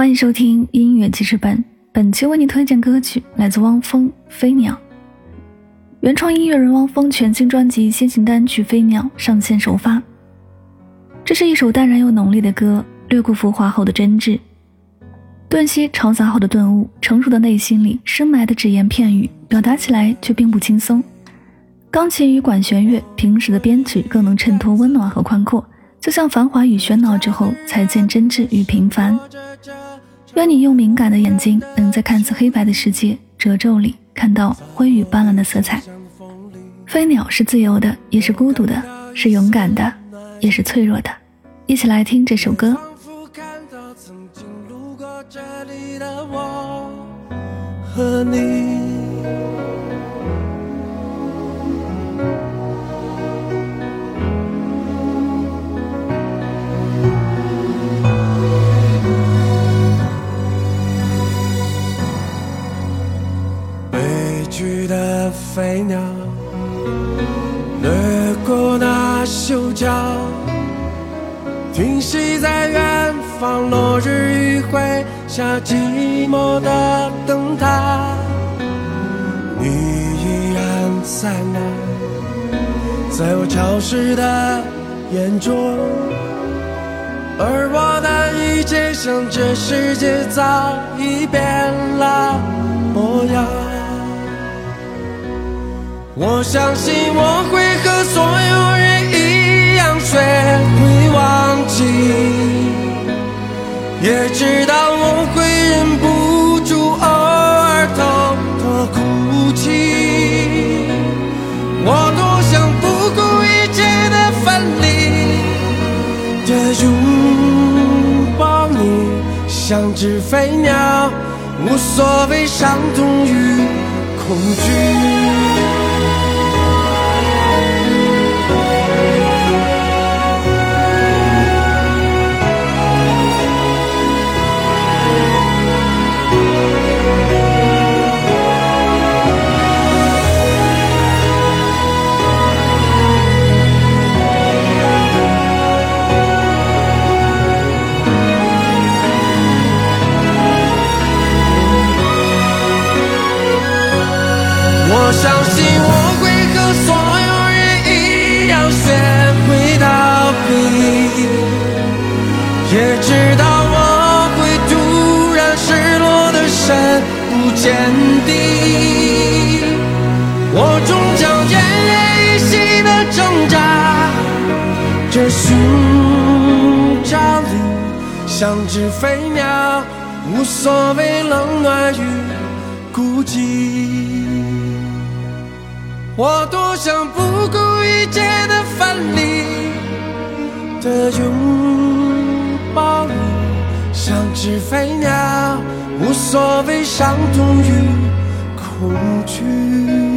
欢迎收听音乐记事本，本期为你推荐歌曲来自汪峰《飞鸟》。原创音乐人汪峰全新专辑先行单曲《飞鸟》上线首发。这是一首淡然又浓烈的歌，略过浮华后的真挚，顿息嘈杂后的顿悟，成熟的内心里深埋的只言片语，表达起来却并不轻松。钢琴与管弦乐平时的编曲更能衬托温暖和宽阔，就像繁华与喧闹之后才见真挚与平凡。愿你用敏感的眼睛，能在看似黑白的世界褶皱里看到灰与斑斓的色彩。飞鸟是自由的，也是孤独的，是勇敢的，也是脆弱的。一起来听这首歌。和你。飞鸟掠过那修桥，停息在远方，落日余晖下，寂寞的灯塔。你依然在那，在我潮湿的眼中，而我的一切，像这世界早已变了模样。我相信我会和所有人一样学会忘记，也知道我会忍不住偶尔偷偷哭泣。我多想不顾一切的分离的拥抱你，像只飞鸟，无所谓伤痛与恐惧。相信我会和所有人一样学会逃避，也知道我会突然失落的深不见底。我终将奄奄一息的挣扎，这寻找里像只飞鸟，无所谓冷暖与孤寂。我多想不顾一切的分离的拥抱你，像只飞鸟，无所谓伤痛与恐惧。